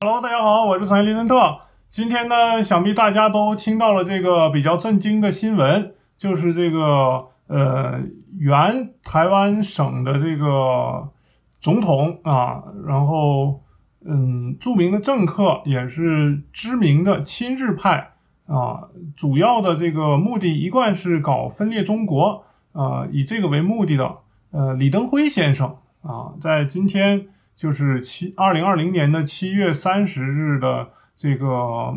Hello，大家好，我是产业利森特。今天呢，想必大家都听到了这个比较震惊的新闻，就是这个呃，原台湾省的这个总统啊，然后嗯，著名的政客，也是知名的亲日派啊，主要的这个目的一贯是搞分裂中国啊，以这个为目的的呃，李登辉先生啊，在今天。就是七二零二零年的七月三十日的这个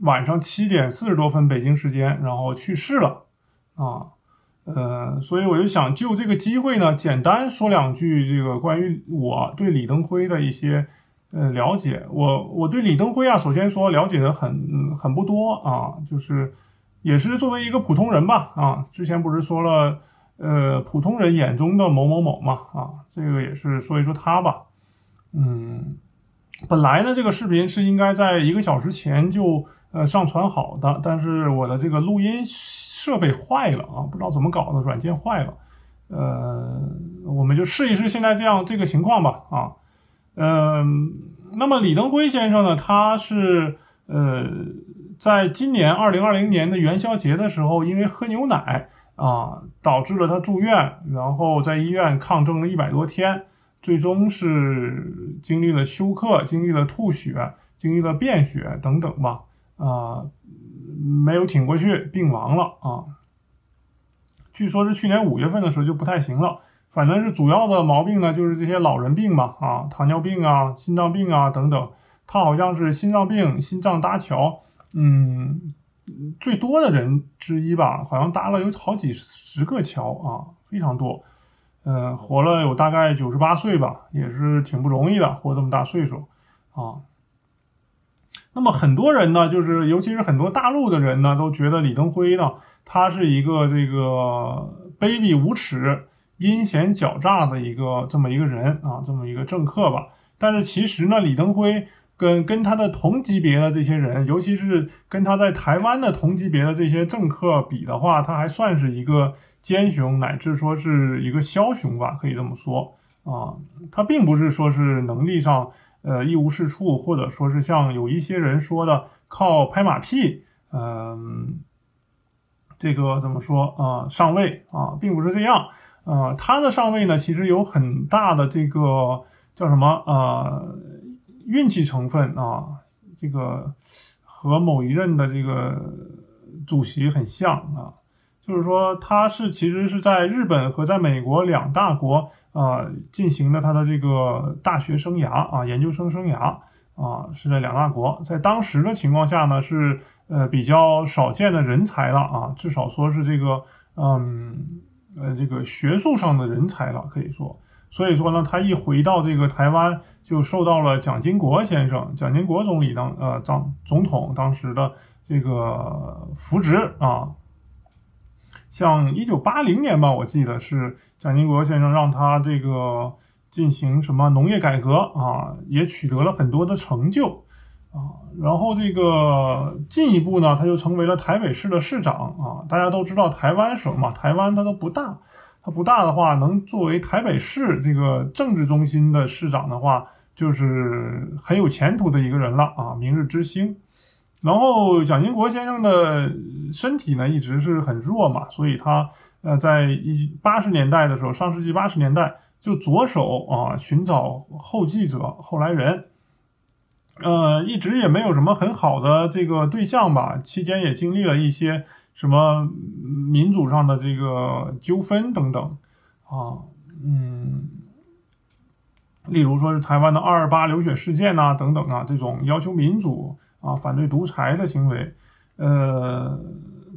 晚上七点四十多分北京时间，然后去世了啊，呃，所以我就想就这个机会呢，简单说两句这个关于我对李登辉的一些呃了解。我我对李登辉啊，首先说了解的很很不多啊，就是也是作为一个普通人吧啊，之前不是说了。呃，普通人眼中的某某某嘛，啊，这个也是说一说他吧。嗯，本来呢，这个视频是应该在一个小时前就呃上传好的，但是我的这个录音设备坏了啊，不知道怎么搞的，软件坏了。呃，我们就试一试现在这样这个情况吧，啊，嗯，那么李登辉先生呢，他是呃，在今年二零二零年的元宵节的时候，因为喝牛奶。啊，导致了他住院，然后在医院抗争了一百多天，最终是经历了休克，经历了吐血，经历了便血等等吧，啊，没有挺过去，病亡了啊。据说是去年五月份的时候就不太行了，反正是主要的毛病呢，就是这些老人病嘛，啊，糖尿病啊，心脏病啊等等。他好像是心脏病，心脏搭桥，嗯。最多的人之一吧，好像搭了有好几十个桥啊，非常多。呃，活了有大概九十八岁吧，也是挺不容易的，活这么大岁数啊。那么很多人呢，就是尤其是很多大陆的人呢，都觉得李登辉呢，他是一个这个卑鄙无耻、阴险狡诈的一个这么一个人啊，这么一个政客吧。但是其实呢，李登辉。跟跟他的同级别的这些人，尤其是跟他在台湾的同级别的这些政客比的话，他还算是一个奸雄，乃至说是一个枭雄吧，可以这么说啊。他并不是说是能力上呃一无是处，或者说是像有一些人说的靠拍马屁，嗯，这个怎么说啊上位啊，并不是这样啊。他的上位呢，其实有很大的这个叫什么啊？运气成分啊，这个和某一任的这个主席很像啊，就是说他是其实是在日本和在美国两大国啊进行的他的这个大学生涯啊研究生生涯啊是在两大国，在当时的情况下呢是呃比较少见的人才了啊，至少说是这个嗯呃这个学术上的人才了，可以说。所以说呢，他一回到这个台湾，就受到了蒋经国先生、蒋经国总理当呃张总统当时的这个扶植啊。像一九八零年吧，我记得是蒋经国先生让他这个进行什么农业改革啊，也取得了很多的成就啊。然后这个进一步呢，他就成为了台北市的市长啊。大家都知道台湾省嘛，台湾它都不大。它不大的话，能作为台北市这个政治中心的市长的话，就是很有前途的一个人了啊，明日之星。然后蒋经国先生的身体呢一直是很弱嘛，所以他呃在一八十年代的时候，上世纪八十年代就着手啊寻找后继者、后来人。呃，一直也没有什么很好的这个对象吧，期间也经历了一些。什么民主上的这个纠纷等等啊，嗯，例如说是台湾的二二八流血事件呐等等啊，这种要求民主啊、反对独裁的行为，呃，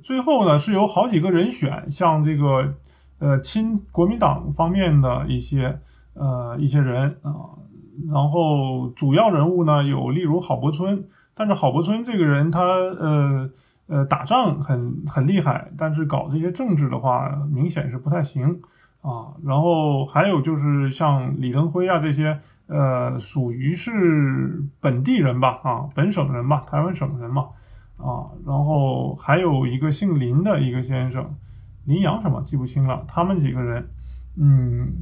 最后呢是有好几个人选，像这个呃亲国民党方面的一些呃一些人啊，然后主要人物呢有例如郝柏村，但是郝柏村这个人他呃。呃，打仗很很厉害，但是搞这些政治的话，明显是不太行啊。然后还有就是像李登辉啊这些，呃，属于是本地人吧，啊，本省人吧，台湾省人嘛，啊。然后还有一个姓林的一个先生，林阳什么记不清了。他们几个人，嗯，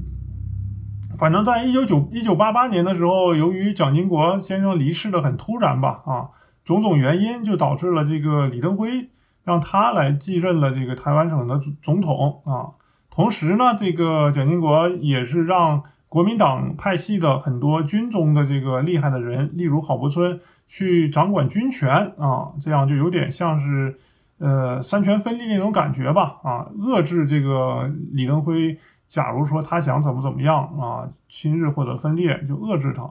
反正在一九九一九八八年的时候，由于蒋经国先生离世的很突然吧，啊，种种原因就导致了这个李登辉让他来继任了这个台湾省的总统啊。同时呢，这个蒋经国也是让国民党派系的很多军中的这个厉害的人，例如郝柏村去掌管军权啊，这样就有点像是呃三权分立那种感觉吧，啊，遏制这个李登辉。假如说他想怎么怎么样啊，亲日或者分裂，就遏制他。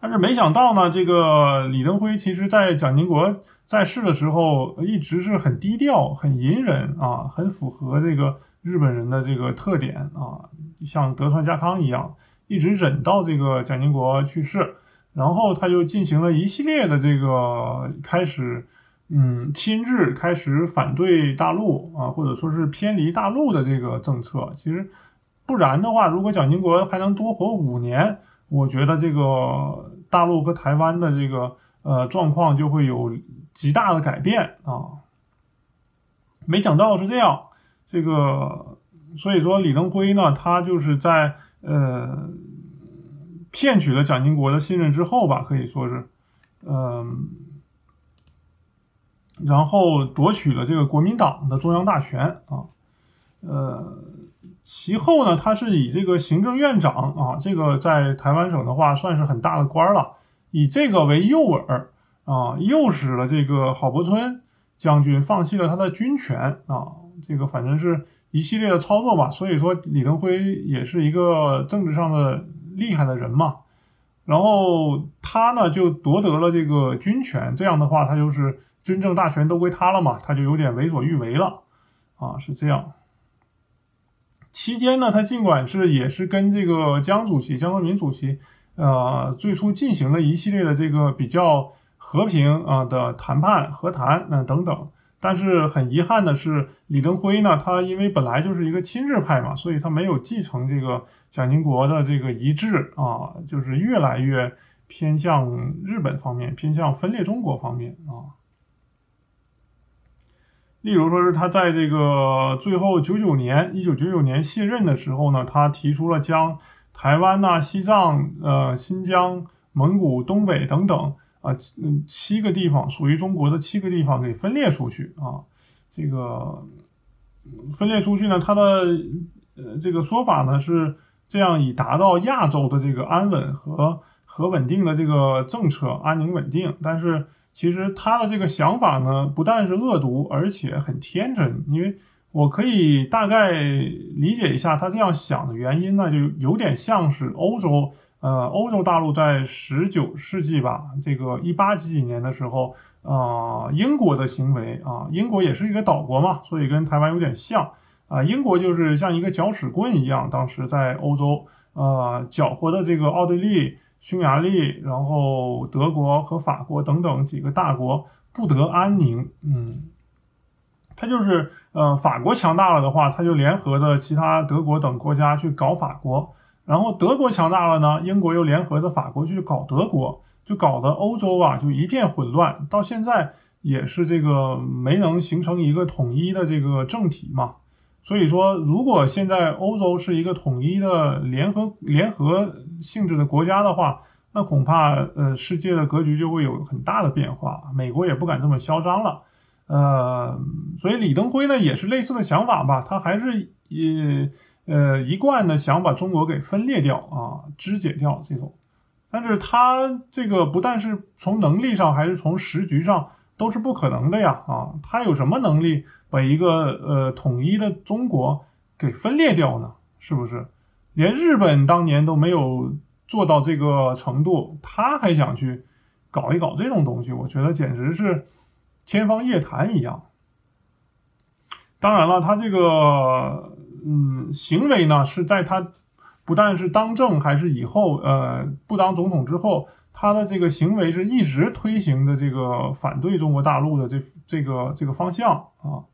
但是没想到呢，这个李登辉其实在蒋经国在世的时候，一直是很低调、很隐忍啊，很符合这个日本人的这个特点啊，像德川家康一样，一直忍到这个蒋经国去世，然后他就进行了一系列的这个开始。嗯，亲日开始反对大陆啊，或者说是偏离大陆的这个政策。其实，不然的话，如果蒋经国还能多活五年，我觉得这个大陆和台湾的这个呃状况就会有极大的改变啊。没想到是这样，这个所以说李登辉呢，他就是在呃骗取了蒋经国的信任之后吧，可以说是嗯。然后夺取了这个国民党的中央大权啊，呃，其后呢，他是以这个行政院长啊，这个在台湾省的话算是很大的官了，以这个为诱饵啊，诱使了这个郝柏村将军放弃了他的军权啊，这个反正是一系列的操作吧。所以说，李登辉也是一个政治上的厉害的人嘛。然后他呢就夺得了这个军权，这样的话，他就是。军政大权都归他了嘛，他就有点为所欲为了，啊，是这样。期间呢，他尽管是也是跟这个江主席、江泽民主席，呃，最初进行了一系列的这个比较和平啊的谈判、和谈，那等等。但是很遗憾的是，李登辉呢，他因为本来就是一个亲日派嘛，所以他没有继承这个蒋经国的这个遗志啊，就是越来越偏向日本方面，偏向分裂中国方面啊。例如说是他在这个最后九九年一九九九年卸任的时候呢，他提出了将台湾呐、西藏、呃、新疆、蒙古、东北等等啊七七个地方属于中国的七个地方给分裂出去啊。这个分裂出去呢，他的呃这个说法呢是这样，以达到亚洲的这个安稳和和稳定的这个政策，安宁稳定，但是。其实他的这个想法呢，不但是恶毒，而且很天真。因为我可以大概理解一下他这样想的原因呢，就有点像是欧洲，呃，欧洲大陆在十九世纪吧，这个一八几几年的时候，啊，英国的行为啊，英国也是一个岛国嘛，所以跟台湾有点像啊。英国就是像一个搅屎棍一样，当时在欧洲，呃，搅和的这个奥地利。匈牙利，然后德国和法国等等几个大国不得安宁。嗯，他就是呃，法国强大了的话，他就联合着其他德国等国家去搞法国；然后德国强大了呢，英国又联合着法国去搞德国，就搞得欧洲啊就一片混乱。到现在也是这个没能形成一个统一的这个政体嘛。所以说，如果现在欧洲是一个统一的联合联合性质的国家的话，那恐怕呃世界的格局就会有很大的变化。美国也不敢这么嚣张了，呃，所以李登辉呢也是类似的想法吧，他还是呃呃一贯的想把中国给分裂掉啊，肢解掉这种。但是他这个不但是从能力上，还是从时局上。都是不可能的呀！啊，他有什么能力把一个呃统一的中国给分裂掉呢？是不是？连日本当年都没有做到这个程度，他还想去搞一搞这种东西？我觉得简直是天方夜谭一样。当然了，他这个嗯行为呢，是在他不但是当政，还是以后呃不当总统之后。他的这个行为是一直推行的这个反对中国大陆的这这个这个方向啊，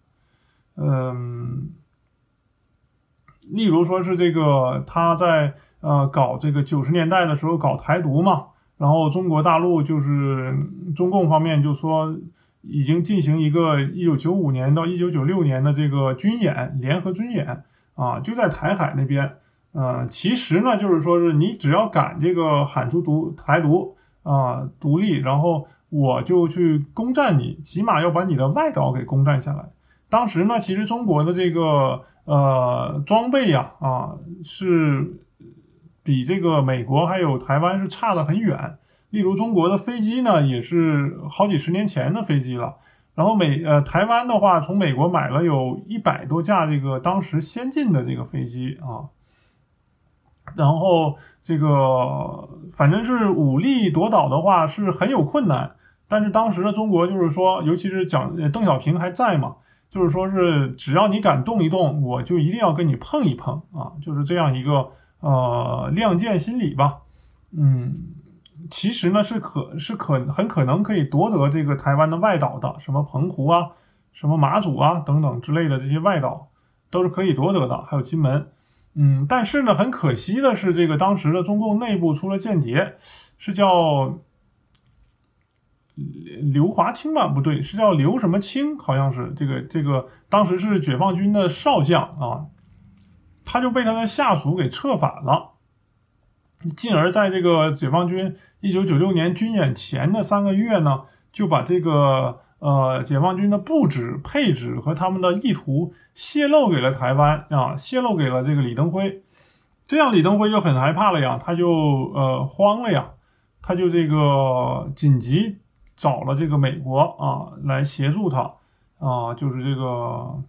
嗯，例如说是这个他在呃搞这个九十年代的时候搞台独嘛，然后中国大陆就是中共方面就说已经进行一个一九九五年到一九九六年的这个军演联合军演啊，就在台海那边。呃，其实呢，就是说是你只要敢这个喊出独台独啊独立，然后我就去攻占你，起码要把你的外岛给攻占下来。当时呢，其实中国的这个呃装备呀啊是比这个美国还有台湾是差得很远。例如中国的飞机呢，也是好几十年前的飞机了。然后美呃台湾的话，从美国买了有一百多架这个当时先进的这个飞机啊。然后这个反正是武力夺岛的话是很有困难。但是当时的中国就是说，尤其是蒋邓小平还在嘛。就是说，是只要你敢动一动，我就一定要跟你碰一碰啊！就是这样一个呃亮剑心理吧。嗯，其实呢是可是可很可能可以夺得这个台湾的外岛的，什么澎湖啊、什么马祖啊等等之类的这些外岛都是可以夺得的，还有金门。嗯，但是呢，很可惜的是，这个当时的中共内部出了间谍，是叫。刘华清吧，不对，是叫刘什么清，好像是这个这个，当时是解放军的少将啊，他就被他的下属给策反了，进而在这个解放军一九九六年军演前的三个月呢，就把这个呃解放军的布置、配置和他们的意图泄露给了台湾啊，泄露给了这个李登辉，这样李登辉就很害怕了呀，他就呃慌了呀，他就这个紧急。找了这个美国啊来协助他啊，就是这个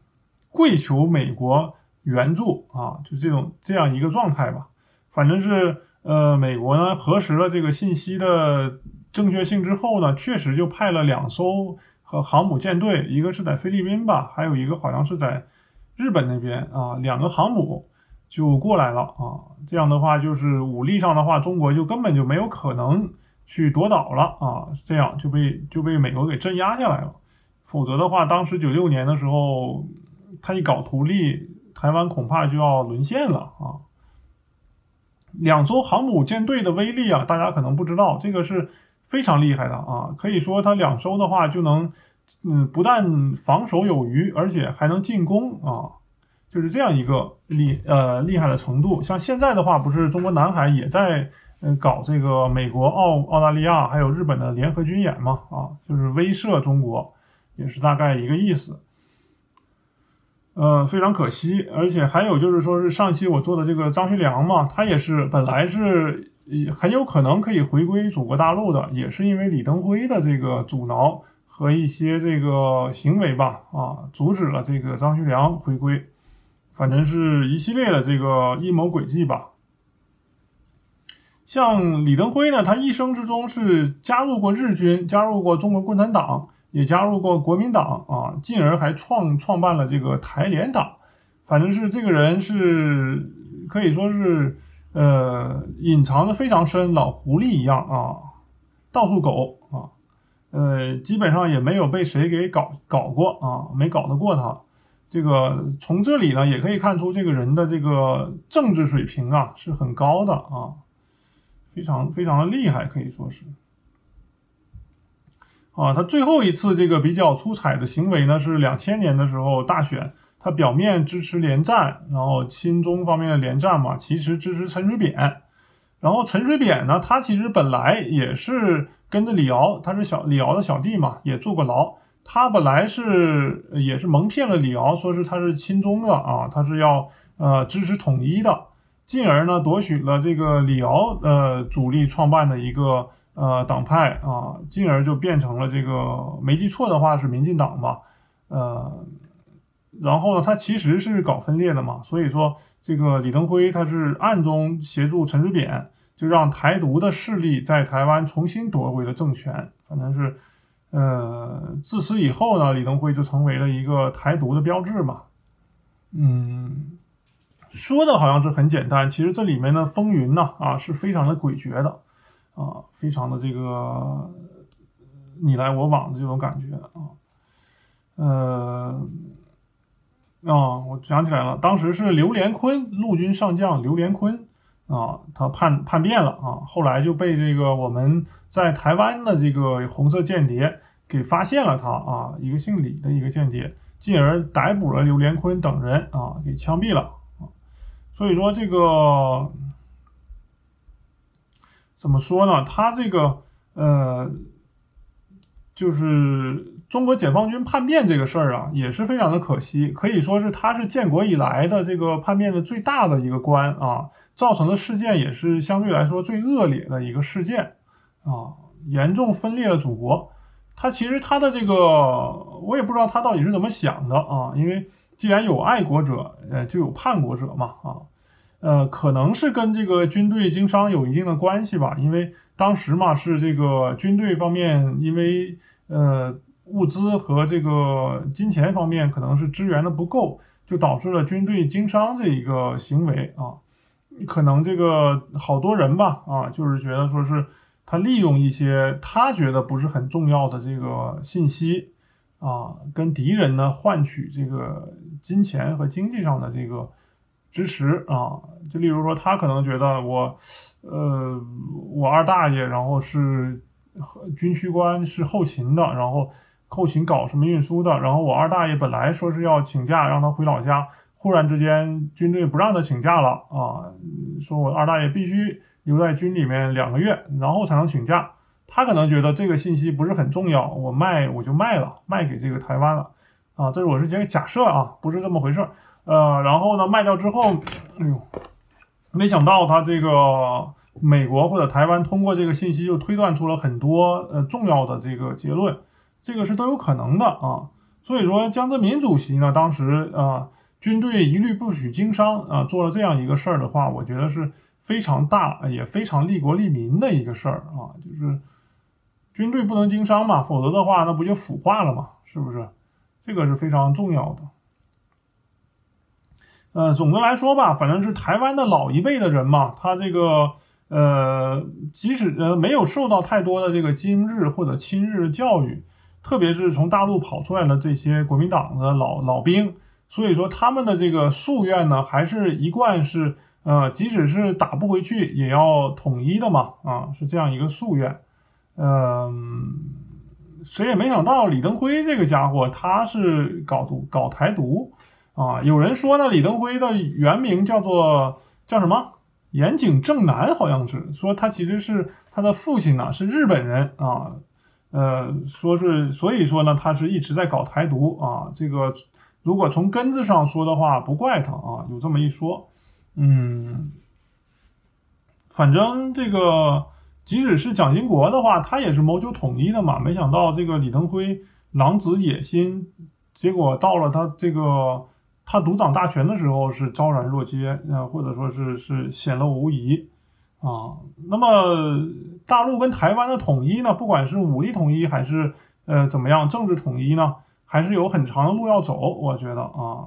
跪求美国援助啊，就这种这样一个状态吧。反正是呃，美国呢核实了这个信息的正确性之后呢，确实就派了两艘和航母舰队，一个是在菲律宾吧，还有一个好像是在日本那边啊，两个航母就过来了啊。这样的话，就是武力上的话，中国就根本就没有可能。去夺岛了啊，这样就被就被美国给镇压下来了。否则的话，当时九六年的时候，他一搞独立，台湾恐怕就要沦陷了啊。两艘航母舰队的威力啊，大家可能不知道，这个是非常厉害的啊。可以说，他两周的话就能，嗯，不但防守有余，而且还能进攻啊，就是这样一个厉呃厉害的程度。像现在的话，不是中国南海也在。嗯，搞这个美国、澳澳大利亚还有日本的联合军演嘛，啊，就是威慑中国，也是大概一个意思。呃，非常可惜，而且还有就是说是上期我做的这个张学良嘛，他也是本来是很有可能可以回归祖国大陆的，也是因为李登辉的这个阻挠和一些这个行为吧，啊，阻止了这个张学良回归，反正是一系列的这个阴谋诡计吧。像李登辉呢，他一生之中是加入过日军，加入过中国共产党，也加入过国民党啊，进而还创创办了这个台联党。反正是这个人是可以说是呃隐藏的非常深，老狐狸一样啊，到处狗啊，呃，基本上也没有被谁给搞搞过啊，没搞得过他。这个从这里呢也可以看出这个人的这个政治水平啊是很高的啊。非常非常的厉害，可以说是啊。他最后一次这个比较出彩的行为呢，是两千年的时候大选，他表面支持连战，然后亲中方面的连战嘛，其实支持陈水扁。然后陈水扁呢，他其实本来也是跟着李敖，他是小李敖的小弟嘛，也坐过牢。他本来是也是蒙骗了李敖，说是他是亲中的啊，他是要呃支持统一的。进而呢，夺取了这个李敖呃主力创办的一个呃党派啊，进而就变成了这个没记错的话是民进党吧，呃，然后呢，他其实是搞分裂的嘛，所以说这个李登辉他是暗中协助陈水扁，就让台独的势力在台湾重新夺回了政权，反正是呃自此以后呢，李登辉就成为了一个台独的标志嘛，嗯。说的好像是很简单，其实这里面的风云呢啊是非常的诡谲的，啊，非常的这个你来我往的这种感觉啊，呃，啊，我想起来了，当时是刘连坤，陆军上将刘连坤啊，他叛叛变了啊，后来就被这个我们在台湾的这个红色间谍给发现了他啊，一个姓李的一个间谍，进而逮捕了刘连坤等人啊，给枪毙了。所以说这个怎么说呢？他这个呃，就是中国解放军叛变这个事儿啊，也是非常的可惜，可以说是他是建国以来的这个叛变的最大的一个关啊，造成的事件也是相对来说最恶劣的一个事件啊，严重分裂了祖国。他其实他的这个，我也不知道他到底是怎么想的啊，因为既然有爱国者，呃，就有叛国者嘛啊，呃，可能是跟这个军队经商有一定的关系吧，因为当时嘛是这个军队方面，因为呃物资和这个金钱方面可能是支援的不够，就导致了军队经商这一个行为啊，可能这个好多人吧啊，就是觉得说是。他利用一些他觉得不是很重要的这个信息啊，跟敌人呢换取这个金钱和经济上的这个支持啊。就例如说，他可能觉得我，呃，我二大爷，然后是军需官，是后勤的，然后后勤搞什么运输的，然后我二大爷本来说是要请假让他回老家，忽然之间军队不让他请假了啊，说我二大爷必须。留在军里面两个月，然后才能请假。他可能觉得这个信息不是很重要，我卖我就卖了，卖给这个台湾了啊。这是我是这个假设啊，不是这么回事儿。呃，然后呢，卖掉之后，哎呦，没想到他这个美国或者台湾通过这个信息，又推断出了很多呃重要的这个结论，这个是都有可能的啊。所以说，江泽民主席呢，当时啊，军队一律不许经商啊，做了这样一个事儿的话，我觉得是。非常大也非常利国利民的一个事儿啊，就是军队不能经商嘛，否则的话那不就腐化了嘛，是不是？这个是非常重要的。呃，总的来说吧，反正是台湾的老一辈的人嘛，他这个呃，即使呃没有受到太多的这个今日或者亲日教育，特别是从大陆跑出来的这些国民党的老老兵，所以说他们的这个夙愿呢，还是一贯是。呃，即使是打不回去，也要统一的嘛，啊，是这样一个夙愿。嗯，谁也没想到李登辉这个家伙，他是搞独搞台独啊。有人说呢，李登辉的原名叫做叫什么？岩井正男，好像是说他其实是他的父亲呢是日本人啊。呃，说是所以说呢，他是一直在搞台独啊。这个如果从根子上说的话，不怪他啊，有这么一说。嗯，反正这个，即使是蒋经国的话，他也是谋求统一的嘛。没想到这个李登辉狼子野心，结果到了他这个他独掌大权的时候是昭然若揭，呃，或者说是是显露无遗啊。那么大陆跟台湾的统一呢，不管是武力统一还是呃怎么样政治统一呢，还是有很长的路要走，我觉得啊。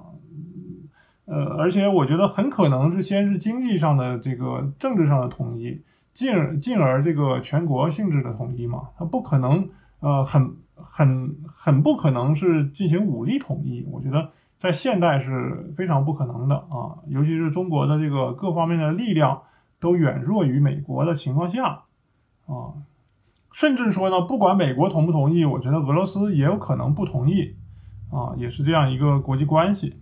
呃，而且我觉得很可能是先是经济上的这个政治上的统一，进而进而这个全国性质的统一嘛，它不可能呃很很很不可能是进行武力统一，我觉得在现代是非常不可能的啊，尤其是中国的这个各方面的力量都远弱于美国的情况下啊，甚至说呢，不管美国同不同意，我觉得俄罗斯也有可能不同意啊，也是这样一个国际关系。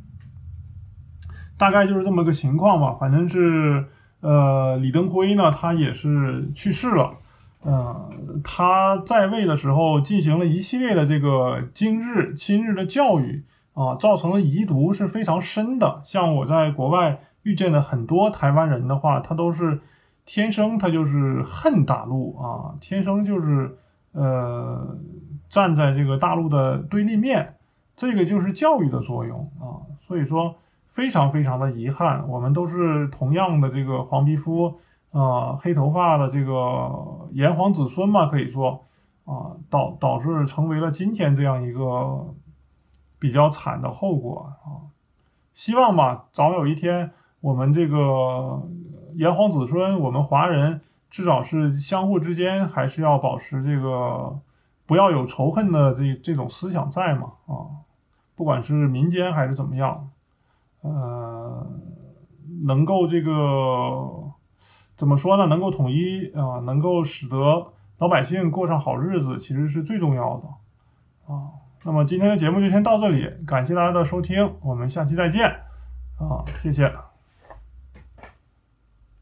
大概就是这么个情况吧，反正是，呃，李登辉呢，他也是去世了，呃，他在位的时候进行了一系列的这个今日亲日的教育啊，造成的遗毒是非常深的。像我在国外遇见的很多台湾人的话，他都是天生他就是恨大陆啊，天生就是呃站在这个大陆的对立面，这个就是教育的作用啊，所以说。非常非常的遗憾，我们都是同样的这个黄皮肤啊，黑头发的这个炎黄子孙嘛，可以说啊，导导致成为了今天这样一个比较惨的后果啊。希望吧，早有一天我们这个炎黄子孙，我们华人至少是相互之间还是要保持这个不要有仇恨的这这种思想在嘛啊，不管是民间还是怎么样。呃，能够这个怎么说呢？能够统一啊，能够使得老百姓过上好日子，其实是最重要的啊。那么今天的节目就先到这里，感谢大家的收听，我们下期再见啊，谢谢。